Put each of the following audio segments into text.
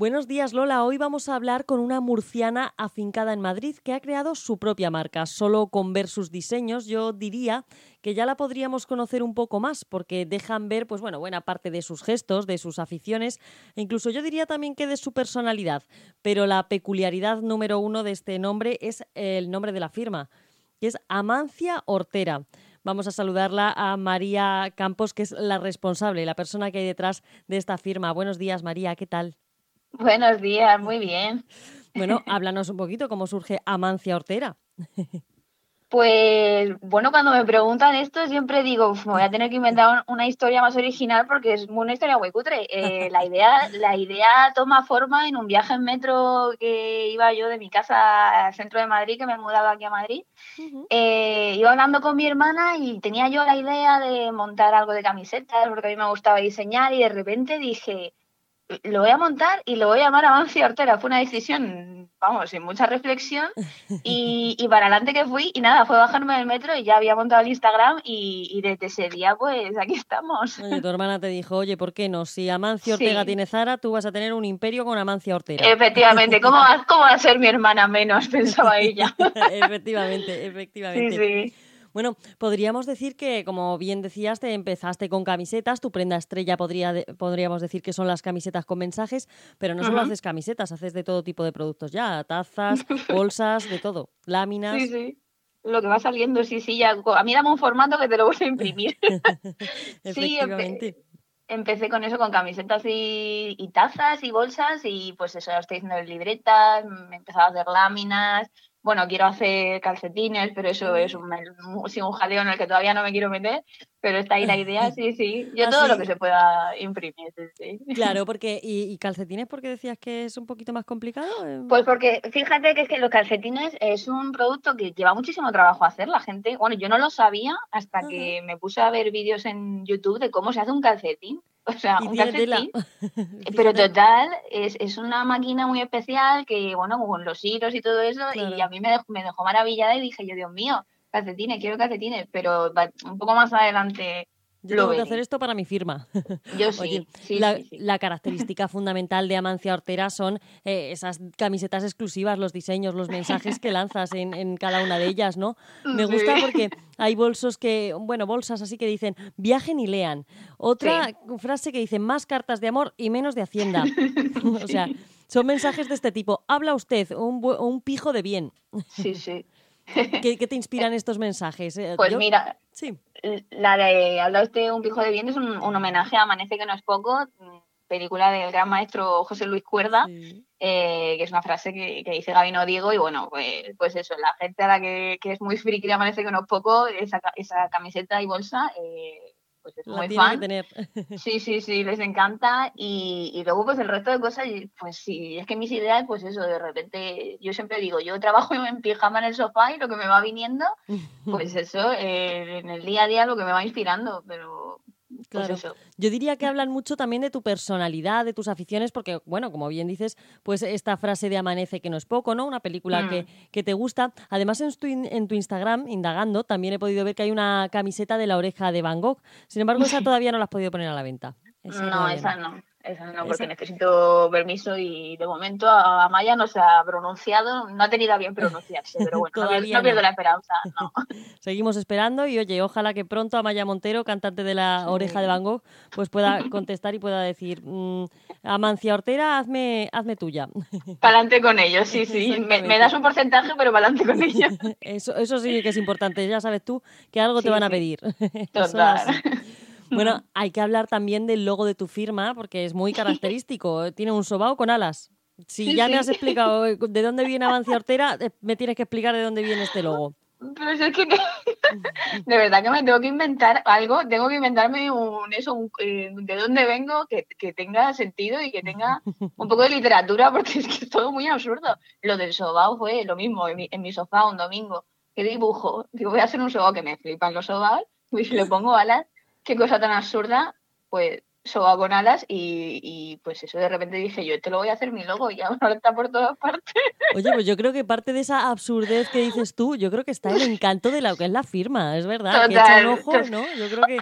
Buenos días, Lola. Hoy vamos a hablar con una murciana afincada en Madrid que ha creado su propia marca. Solo con ver sus diseños, yo diría que ya la podríamos conocer un poco más, porque dejan ver, pues bueno, buena parte de sus gestos, de sus aficiones, e incluso yo diría también que de su personalidad. Pero la peculiaridad número uno de este nombre es el nombre de la firma, que es Amancia Hortera. Vamos a saludarla a María Campos, que es la responsable, la persona que hay detrás de esta firma. Buenos días, María, ¿qué tal? Buenos días, muy bien. Bueno, háblanos un poquito cómo surge Amancia Hortera. Pues bueno, cuando me preguntan esto siempre digo, me voy a tener que inventar una historia más original porque es una historia muy cutre. Eh, la, idea, la idea toma forma en un viaje en metro que iba yo de mi casa al centro de Madrid, que me he mudado aquí a Madrid. Eh, iba hablando con mi hermana y tenía yo la idea de montar algo de camisetas porque a mí me gustaba diseñar y de repente dije, lo voy a montar y lo voy a llamar Avancia Hortera. Fue una decisión, vamos, sin mucha reflexión. Y, y, para adelante que fui, y nada, fue bajarme del metro y ya había montado el Instagram. Y, desde ese día, pues aquí estamos. Oye, tu hermana te dijo, oye, ¿por qué no? Si Amancia Ortega tiene Zara, tú vas a tener un imperio con Amancia Ortega. Efectivamente, ¿cómo va, cómo va a ser mi hermana menos? Pensaba ella. efectivamente, efectivamente. Sí, sí. Bueno, podríamos decir que, como bien decías, te empezaste con camisetas, tu prenda estrella podría podríamos decir que son las camisetas con mensajes, pero no solo haces camisetas, haces de todo tipo de productos ya, tazas, bolsas, de todo, láminas. Sí, sí. Lo que va saliendo, sí, sí, ya. A mí dame un formato que te lo voy a imprimir. sí, empecé con eso, con camisetas y, y, tazas y bolsas y pues eso, estoy haciendo libretas, me he empezado a hacer láminas, bueno, quiero hacer calcetines, pero eso es un, un jaleo en el que todavía no me quiero meter, pero está ahí la idea, sí, sí. Yo todo lo que se pueda imprimir, sí, Claro, porque, ¿y, calcetines porque decías que es un poquito más complicado? Pues porque fíjate que es que los calcetines es un producto que lleva muchísimo trabajo hacer la gente. Bueno, yo no lo sabía hasta que me puse a ver vídeos en YouTube de cómo se hace un calcetín. O sea, un calcetín. pero total, es, es, una máquina muy especial que, bueno, con los hilos y todo eso, y a mí me dejó, me dejó maravillada y dije yo, Dios mío, calcetines, quiero calcetines, pero un poco más adelante yo tengo que hacer esto para mi firma. Yo sí, la, característica fundamental de Amancia Hortera son eh, esas camisetas exclusivas, los diseños, los mensajes que lanzas en, cada una de ellas, ¿no? Me gusta porque hay bolsos que, bueno, bolsas así que dicen viajen y lean. Otra frase que dice más cartas de amor y menos de hacienda. o sea, son mensajes de este tipo. Habla usted, un, un pijo de bien. Sí, sí. ¿Qué, te inspiran estos mensajes? Eh, pues mira, sí. la de Habla usted un pijo de bien es un, homenaje a Amanece que no es poco, mm, película del gran maestro José Luis Cuerda, eh, que es una frase que, dice Gabino Diego, y bueno, pues, pues, eso, la gente a la que, es muy friki de Amanece que no es poco, esa, esa camiseta y bolsa, eh, pues es muy fan. Sí, sí, sí, les encanta. Y, y, luego, pues el resto de cosas, pues sí, es que mis ideas, pues eso, de repente, yo siempre digo, yo trabajo en pijama en el sofá y lo que me va viniendo, pues eso, eh, en el día a día lo que me va inspirando, pero pues claro. Yo diría que hablan mucho también de tu personalidad, de tus aficiones, porque, bueno, como bien dices, pues esta frase de Amanece que no es poco, ¿no? Una película que, mm. que, te gusta. Además, en tu, en tu Instagram, indagando, también he podido ver que hay una camiseta de la oreja de Van Gogh. Sin embargo, esa todavía no la has podido poner a la venta. no, esa no. Esa no, porque necesito permiso y de momento a Maya no se ha pronunciado, no ha tenido a bien pronunciarse, pero bueno, no, pierdo la esperanza. Seguimos esperando y oye, ojalá que pronto Amaya Montero, cantante de la Oreja de Van Gogh, pues pueda contestar y pueda decir, mmm, Amancia Ortera, hazme, hazme tuya. Pa'lante con ellos, sí, sí. Me, das un porcentaje, pero pa'lante con ellos. Eso, eso sí que es importante, ya sabes tú que algo te van a pedir. Total. Bueno, hay que hablar también del logo de tu firma porque es muy característico. Tiene un sobao con alas. Si ya me has explicado eh, de dónde viene Avancia Hortera, eh, me tienes que explicar de dónde viene este logo. Pero es que de verdad que me tengo que inventar algo, tengo que inventarme un eso, eh, de dónde vengo, que, tenga sentido y que tenga un poco de literatura, porque es que es todo muy absurdo. Lo del sobao fue lo mismo en mi, en mi sofá un domingo. ¿Qué dibujo? Digo, voy a hacer un sobao que me flipan los sobaos, y le pongo alas qué cosa tan absurda, pues soba con alas y, pues eso de repente dije yo, te lo voy a hacer mi logo y ahora está por todas partes. Oye, pues yo creo que parte de esa absurdez que dices tú, yo creo que está el encanto de lo que es la firma, es verdad, que echa un ojo, ¿no? Yo creo que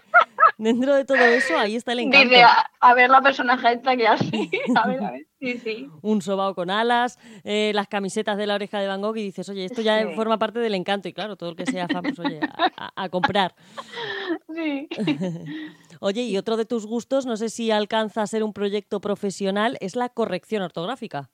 dentro de todo eso, ahí está el encanto. Dice, a, ver la personaje esta que hace. A ver, a ver. Sí, sí. Un sobao con alas, eh, las camisetas de la oreja de Van Gogh y dices, oye, esto ya forma parte del encanto. Y claro, todo el que sea fan, pues oye, a, comprar. Sí. oye, y otro de tus gustos, no sé si alcanza a ser un proyecto profesional, es la corrección ortográfica.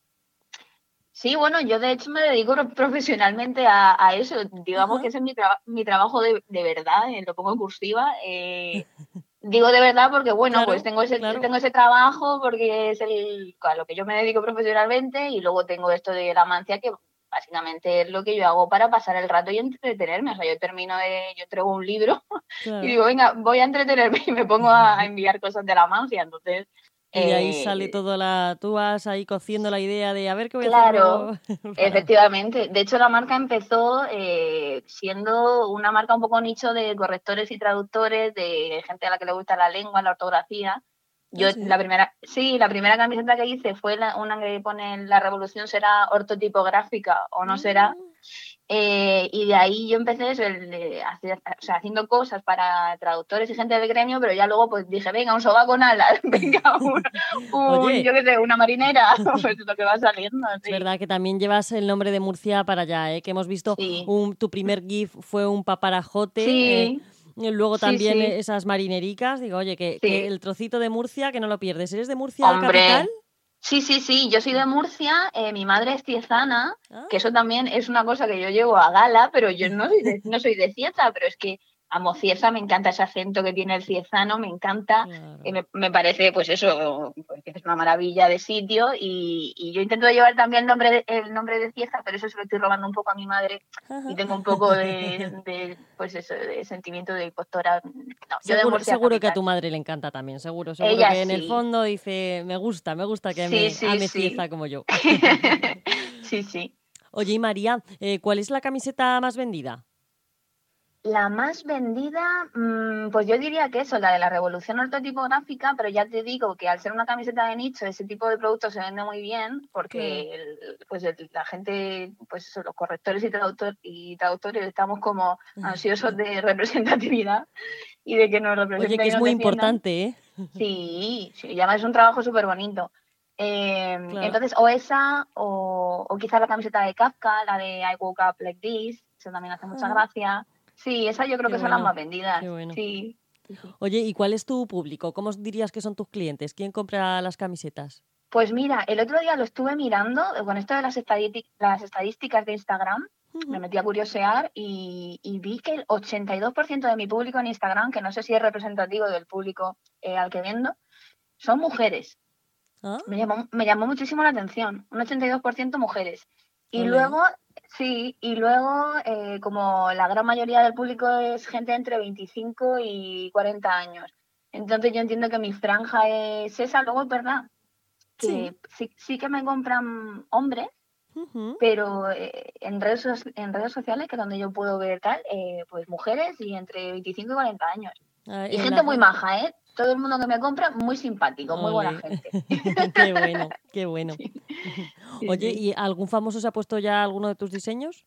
Sí, bueno, yo de hecho me dedico profesionalmente a, eso. Digamos que ese es mi, mi trabajo de, verdad, eh, lo pongo en cursiva. Eh, digo de verdad porque, bueno, pues tengo ese, tengo ese trabajo porque es el, a lo que yo me dedico profesionalmente y luego tengo esto de la mancia que básicamente es lo que yo hago para pasar el rato y entretenerme. O sea, yo termino de, yo traigo un libro y digo, venga, voy a entretenerme y me pongo a enviar cosas de la mancia. Entonces, y de ahí sale eh, toda la. Tú vas ahí cociendo la idea de a ver qué voy a hacer. Claro, efectivamente. De hecho, la marca empezó eh, siendo una marca un poco nicho de correctores y traductores, de gente a la que le gusta la lengua, la ortografía. Yo, ¿Ah, la primera, sí, la primera camiseta que hice fue una que pone la revolución será ortotipográfica o no será. Eh, y de ahí yo empecé haciendo cosas para traductores y gente del gremio, pero ya luego pues dije, venga, un soba con alas, venga, un, yo qué sé, una marinera, pues lo que va saliendo. Es verdad que también llevas el nombre de Murcia para allá, ¿eh? que hemos visto un, tu primer GIF fue un paparajote. Sí. Eh, luego también esas marinericas, digo, oye, que, el trocito de Murcia, que no lo pierdes. ¿Eres de Murcia capital? Sí, sí, sí, yo soy de Murcia, eh, mi madre es ciezana, ah. que eso también es una cosa que yo llevo a gala, pero yo no soy de, no soy de Cieza, pero es que amo Cieza, me encanta ese acento que tiene el ciezano, me encanta, me, parece pues eso, pues, es una maravilla de sitio y, yo intento llevar también el nombre, de, el nombre de Cieza, pero eso se lo estoy robando un poco a mi madre y tengo un poco de, pues eso, de sentimiento de impostora. seguro, que a tu madre le encanta también, seguro, seguro que en el fondo dice, me gusta, me gusta que me ame Cieza como yo. sí, sí. Oye, y María, eh, ¿cuál es la camiseta más vendida? La más vendida, mm, pues yo diría que eso, la de la revolución ortotipográfica, pero ya te digo que al ser una camiseta de nicho, ese tipo de producto se vende muy bien porque pues la gente, pues eso, los correctores y, traductor, y traductores estamos como ansiosos de representatividad y de que nos representen. Oye, que es muy importante, ¿eh? Sí, sí, y además es un trabajo súper bonito. Em, entonces, o esa, o, o quizás la camiseta de Kafka, la de I Woke Up Like This, eso también hace mucha gracia. Sí, esa yo creo que son las más vendidas. Sí. Oye, ¿y cuál es tu público? ¿Cómo dirías que son tus clientes? ¿Quién compra las camisetas? Pues mira, el otro día lo estuve mirando con esto de las, las estadísticas de Instagram. Me metí a curiosear y, vi que el 82% de mi público en Instagram, que no sé si es representativo del público eh, al que vendo, son mujeres. ¿Ah? Me, llamó, me llamó muchísimo la atención. Un 82% mujeres. Y luego Sí, y luego, eh, como la gran mayoría del público es gente entre 25 y 40 años, entonces yo entiendo que mi franja es esa. Luego es verdad que sí, sí, que me compran hombres, pero eh, en, redes, en redes sociales, que es donde yo puedo ver tal, eh, pues mujeres y entre 25 y 40 años. Ah, y gente muy maja, ¿eh? Todo el mundo que me compra, muy simpático, muy buena gente. qué bueno, qué bueno. Oye, ¿y algún famoso se ha puesto ya alguno de tus diseños?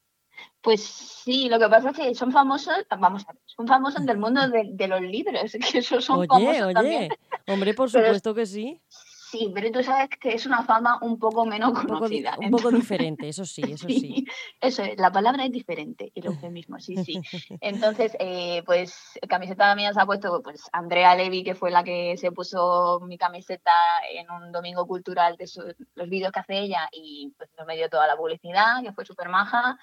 Pues sí, lo que pasa es que son famosos, vamos a ver, son famosos del mundo de, los libros, que esos son oye, famosos oye. También. Hombre, por supuesto que sí. Sí, pero tú sabes que es una fama un poco menos conocida. Un poco, diferente, eso sí, eso sí. Eso es, la palabra es diferente, el mismo, sí, sí. Entonces, eh, pues camiseta mía se ha puesto pues Andrea Levy, que fue la que se puso mi camiseta en un domingo cultural de los vídeos que hace ella y pues me dio toda la publicidad, que fue súper maja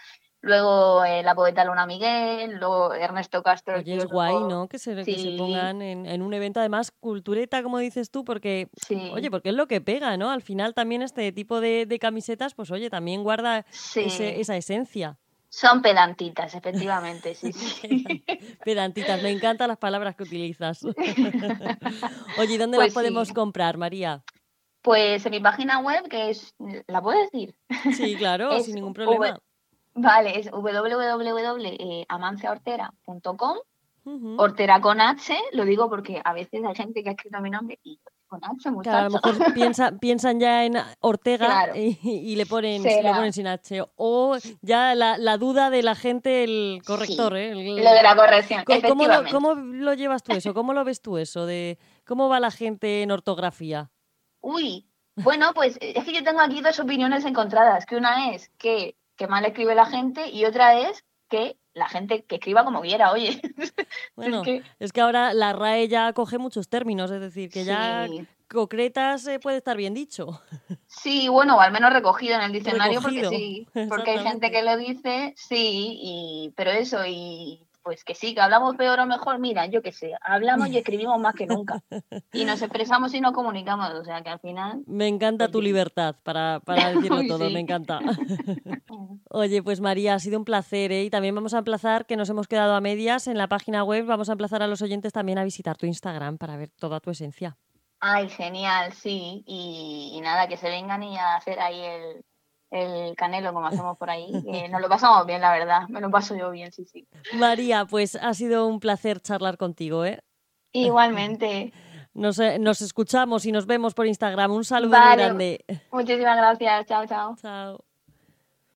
luego eh, la poeta Luna Miguel, luego Ernesto Castro. Oye, es guay, ¿no? Que se, pongan en, un evento, además, cultureta, como dices tú, porque, oye, porque es lo que pega, ¿no? Al final también este tipo de, camisetas, pues oye, también guarda esa esencia. Son pedantitas, efectivamente, sí, sí. pedantitas, me encantan las palabras que utilizas. Oye, ¿dónde las pues podemos comprar, María? Pues en mi página web, que es, ¿la puedo decir? Sí, claro, sin ningún problema. Vale, es www.amanciaortera.com. Hortera con H, lo digo porque a veces hay gente que ha escrito mi nombre y con H, muchacho. Claro, a lo mejor piensa, piensan ya en Ortega y, le ponen, le ponen sin H. O ya la, la, duda de la gente, el corrector, ¿eh? lo de la corrección, ¿cómo lo, ¿Cómo lo llevas tú eso? ¿Cómo lo ves tú eso? de ¿Cómo va la gente en ortografía? Uy, bueno, pues es que yo tengo aquí dos opiniones encontradas, que una es que, que mal escribe la gente y otra es que la gente que escriba como quiera, oye. Bueno, es que, ahora la RAE ya coge muchos términos, es decir, que ya concretas eh, puede estar bien dicho. Sí, bueno, o al menos recogido en el diccionario, porque sí, porque hay gente que lo dice, sí, y, pero eso, y pues que sí, que hablamos peor o mejor, mira, yo qué sé, hablamos y escribimos más que nunca. Y nos expresamos y nos comunicamos, o sea que al final... Me encanta pues tu libertad para, para decirlo todo, me encanta. Oye, pues María, ha sido un placer, ¿eh? Y también vamos a emplazar, que nos hemos quedado a medias en la página web, vamos a emplazar a los oyentes también a visitar tu Instagram para ver toda tu esencia. Ay, genial, sí. y nada, que se vengan y a hacer ahí el, el canelo como hacemos por ahí. nos lo pasamos bien, la verdad. Me lo paso yo bien, sí, sí. María, pues ha sido un placer charlar contigo, ¿eh? Igualmente. Nos, eh, nos escuchamos y nos vemos por Instagram. Un saludo muy grande. Muchísimas gracias. Chao, chao. Chao.